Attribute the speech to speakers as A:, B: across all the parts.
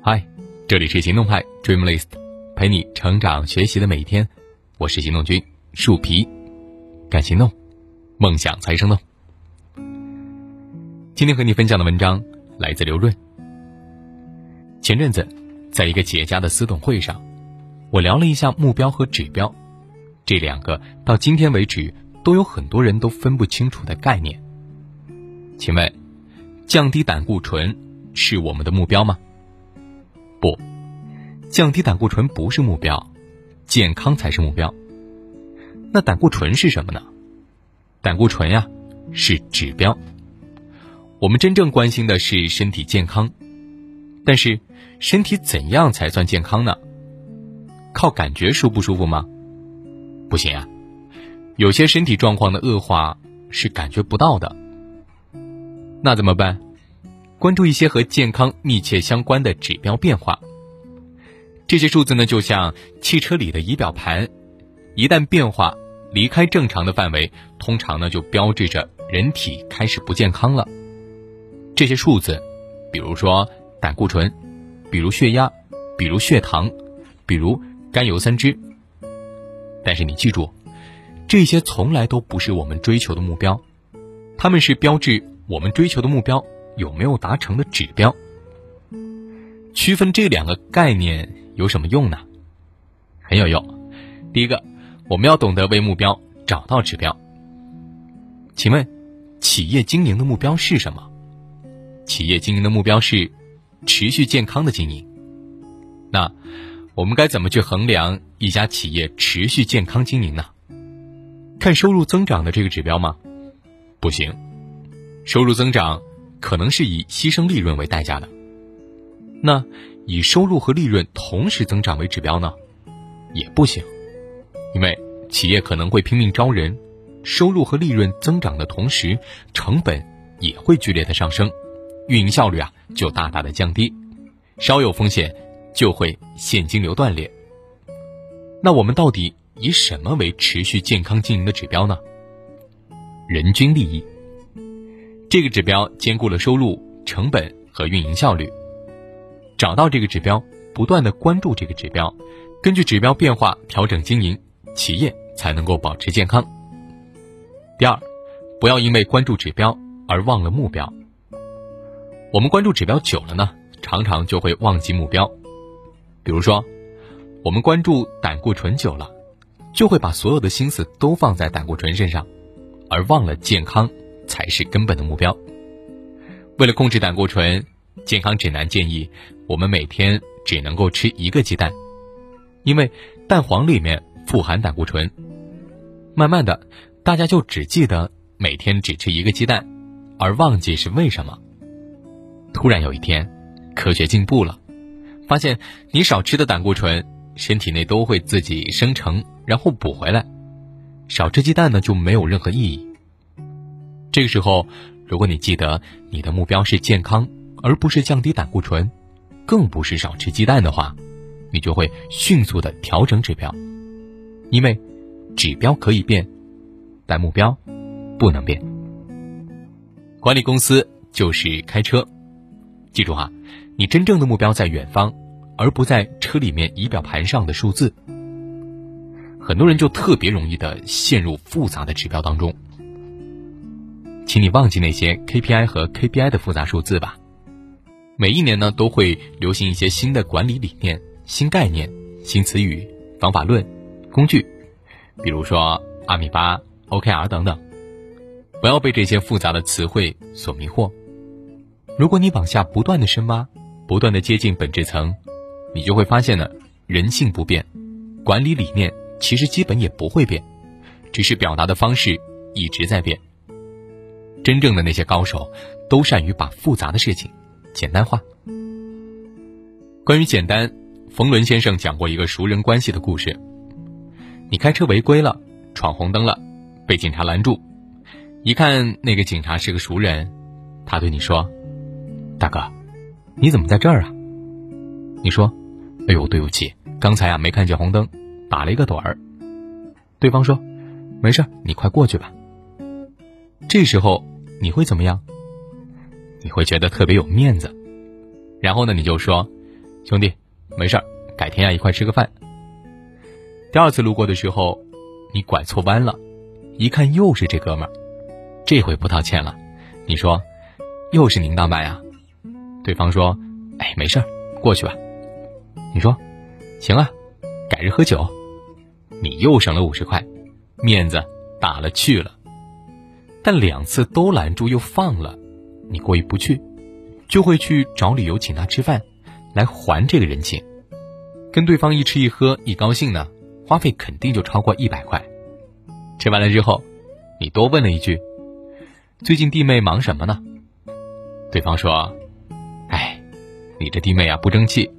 A: 嗨，这里是行动派 Dreamlist，陪你成长学习的每一天。我是行动君树皮，敢行动，梦想才生动。今天和你分享的文章来自刘润。前阵子，在一个企业家的私董会上，我聊了一下目标和指标，这两个到今天为止都有很多人都分不清楚的概念。请问，降低胆固醇是我们的目标吗？不，降低胆固醇不是目标，健康才是目标。那胆固醇是什么呢？胆固醇呀，是指标。我们真正关心的是身体健康，但是身体怎样才算健康呢？靠感觉舒不舒服吗？不行啊，有些身体状况的恶化是感觉不到的。那怎么办？关注一些和健康密切相关的指标变化。这些数字呢，就像汽车里的仪表盘，一旦变化离开正常的范围，通常呢就标志着人体开始不健康了。这些数字，比如说胆固醇，比如血压，比如血糖，比如甘油三酯。但是你记住，这些从来都不是我们追求的目标，他们是标志我们追求的目标。有没有达成的指标？区分这两个概念有什么用呢？很有用。第一个，我们要懂得为目标找到指标。请问，企业经营的目标是什么？企业经营的目标是持续健康的经营。那我们该怎么去衡量一家企业持续健康经营呢？看收入增长的这个指标吗？不行，收入增长。可能是以牺牲利润为代价的，那以收入和利润同时增长为指标呢，也不行，因为企业可能会拼命招人，收入和利润增长的同时，成本也会剧烈的上升，运营效率啊就大大的降低，稍有风险就会现金流断裂。那我们到底以什么为持续健康经营的指标呢？人均利益。这个指标兼顾了收入、成本和运营效率。找到这个指标，不断的关注这个指标，根据指标变化调整经营，企业才能够保持健康。第二，不要因为关注指标而忘了目标。我们关注指标久了呢，常常就会忘记目标。比如说，我们关注胆固醇久了，就会把所有的心思都放在胆固醇身上，而忘了健康。才是根本的目标。为了控制胆固醇，健康指南建议我们每天只能够吃一个鸡蛋，因为蛋黄里面富含胆固醇。慢慢的，大家就只记得每天只吃一个鸡蛋，而忘记是为什么。突然有一天，科学进步了，发现你少吃的胆固醇，身体内都会自己生成，然后补回来。少吃鸡蛋呢，就没有任何意义。这个时候，如果你记得你的目标是健康，而不是降低胆固醇，更不是少吃鸡蛋的话，你就会迅速的调整指标，因为指标可以变，但目标不能变。管理公司就是开车，记住哈，你真正的目标在远方，而不在车里面仪表盘上的数字。很多人就特别容易的陷入复杂的指标当中。请你忘记那些 KPI 和 KBI 的复杂数字吧。每一年呢，都会流行一些新的管理理念、新概念、新词语、方法论、工具，比如说阿米巴、OKR 等等。不要被这些复杂的词汇所迷惑。如果你往下不断的深挖，不断的接近本质层，你就会发现呢，人性不变，管理理念其实基本也不会变，只是表达的方式一直在变。真正的那些高手，都善于把复杂的事情简单化。关于简单，冯仑先生讲过一个熟人关系的故事。你开车违规了，闯红灯了，被警察拦住。一看那个警察是个熟人，他对你说：“大哥，你怎么在这儿啊？”你说：“哎呦，对不起，刚才啊没看见红灯，打了一个盹儿。”对方说：“没事，你快过去吧。”这时候。你会怎么样？你会觉得特别有面子，然后呢，你就说：“兄弟，没事儿，改天呀一块吃个饭。”第二次路过的时候，你拐错弯了，一看又是这哥们儿，这回不道歉了。你说：“又是您当班呀？”对方说：“哎，没事儿，过去吧。”你说：“行啊，改日喝酒。”你又省了五十块，面子打了去了。但两次都拦住又放了，你过意不去，就会去找理由请他吃饭，来还这个人情。跟对方一吃一喝一高兴呢。花费肯定就超过一百块。吃完了之后，你多问了一句：“最近弟妹忙什么呢？”对方说：“哎，你这弟妹啊不争气，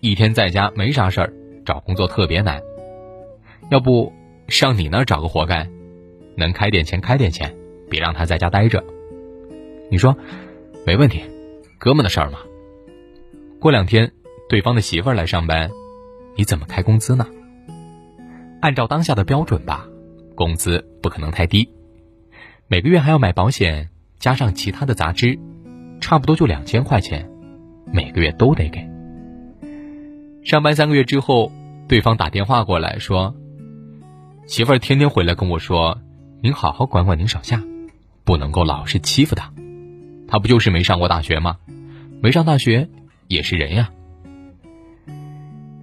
A: 一天在家没啥事儿，找工作特别难。要不上你那儿找个活干，能开点钱开点钱，别让他在家待着。”你说：“没问题，哥们的事儿嘛。”过两天，对方的媳妇儿来上班，你怎么开工资呢？按照当下的标准吧，工资不可能太低，每个月还要买保险，加上其他的杂支，差不多就两千块钱，每个月都得给。上班三个月之后，对方打电话过来说：“媳妇儿天天回来跟我说，您好好管管您手下，不能够老是欺负他，他不就是没上过大学吗？没上大学也是人呀。”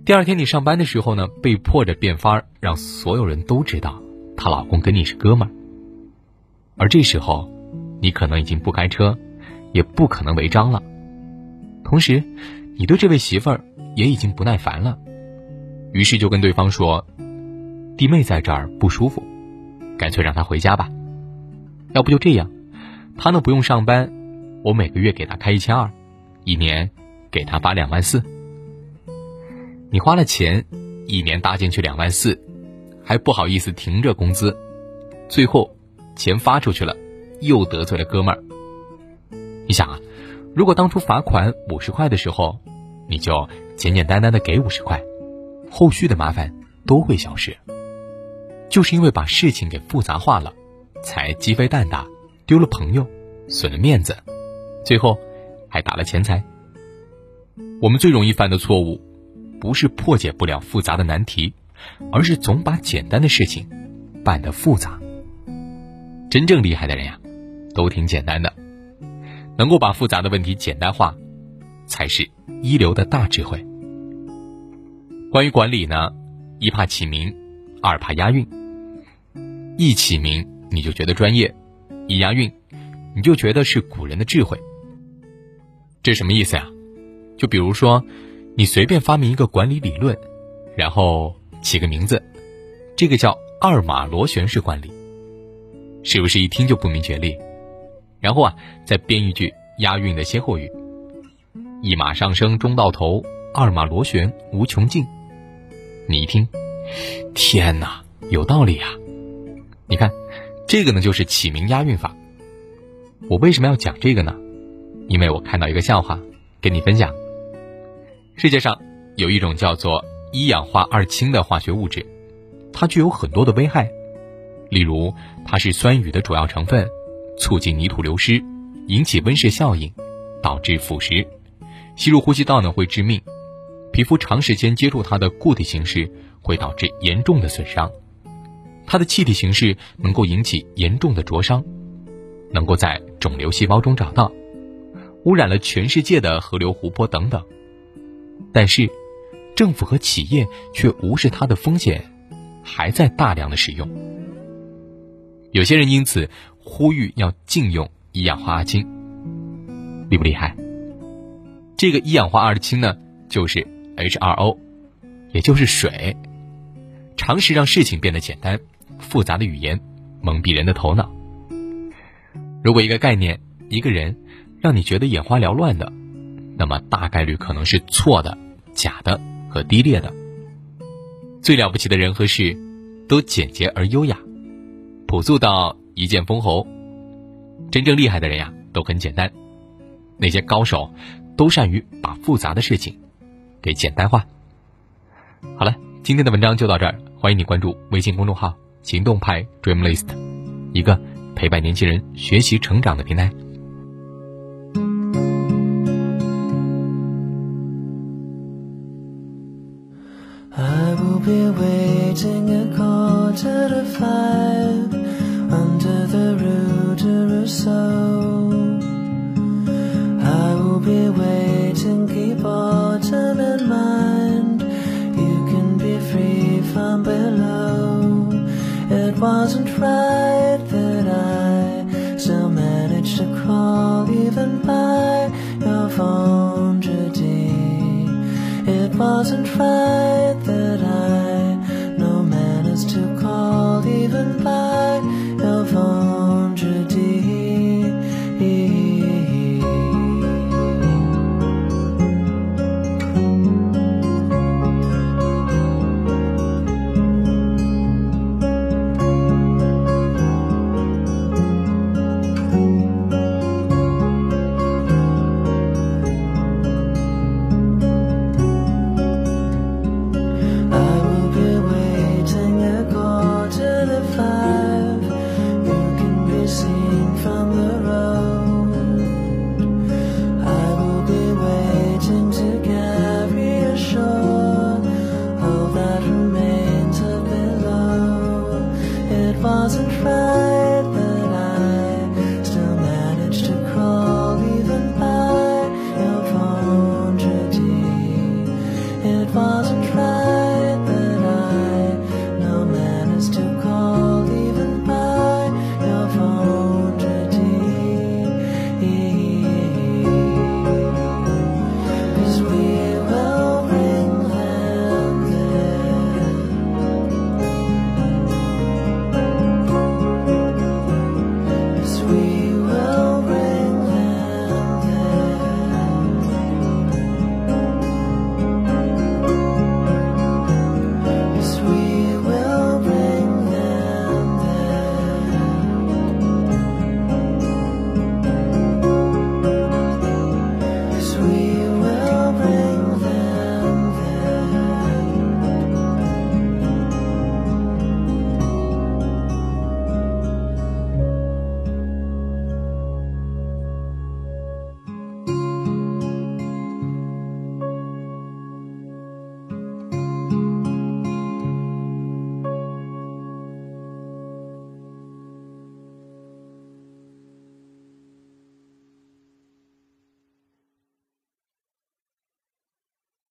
A: 第二天你上班的时候呢，被迫着变法，让所有人都知道她老公跟你是哥们儿。而这时候，你可能已经不开车，也不可能违章了。同时，你对这位媳妇儿也已经不耐烦了，于是就跟对方说：“弟妹在这儿不舒服，干脆让她回家吧。要不就这样，他呢不用上班，我每个月给他开一千二，一年给他发两万四。”你花了钱，一年搭进去两万四，还不好意思停着工资，最后钱发出去了，又得罪了哥们儿。你想啊，如果当初罚款五十块的时候，你就简简单单的给五十块，后续的麻烦都会消失。就是因为把事情给复杂化了，才鸡飞蛋打，丢了朋友，损了面子，最后还打了钱财。我们最容易犯的错误。不是破解不了复杂的难题，而是总把简单的事情办得复杂。真正厉害的人呀，都挺简单的，能够把复杂的问题简单化，才是一流的大智慧。关于管理呢，一怕起名，二怕押韵。一起名你就觉得专业，一押韵你就觉得是古人的智慧。这什么意思呀？就比如说。你随便发明一个管理理论，然后起个名字，这个叫二马螺旋式管理，是不是一听就不明觉厉？然后啊，再编一句押韵的歇后语：一马上升中到头，二马螺旋无穷尽。你一听，天哪，有道理啊！你看，这个呢就是起名押韵法。我为什么要讲这个呢？因为我看到一个笑话，跟你分享。世界上有一种叫做一氧化二氢的化学物质，它具有很多的危害，例如它是酸雨的主要成分，促进泥土流失，引起温室效应，导致腐蚀，吸入呼吸道呢会致命，皮肤长时间接触它的固体形式会导致严重的损伤，它的气体形式能够引起严重的灼伤，能够在肿瘤细胞中找到，污染了全世界的河流、湖泊等等。但是，政府和企业却无视它的风险，还在大量的使用。有些人因此呼吁要禁用一氧化二氢，厉不厉害？这个一氧化二氢呢，就是 H2O，也就是水。常识让事情变得简单，复杂的语言蒙蔽人的头脑。如果一个概念、一个人让你觉得眼花缭乱的，那么大概率可能是错的。假的和低劣的，最了不起的人和事，都简洁而优雅，朴素到一剑封喉。真正厉害的人呀，都很简单。那些高手，都善于把复杂的事情给简单化。好了，今天的文章就到这儿，欢迎你关注微信公众号“行动派 dreamlist 一个陪伴年轻人学习成长的平台。
B: light that I still manage to crawl even by your vendredi. It wasn't right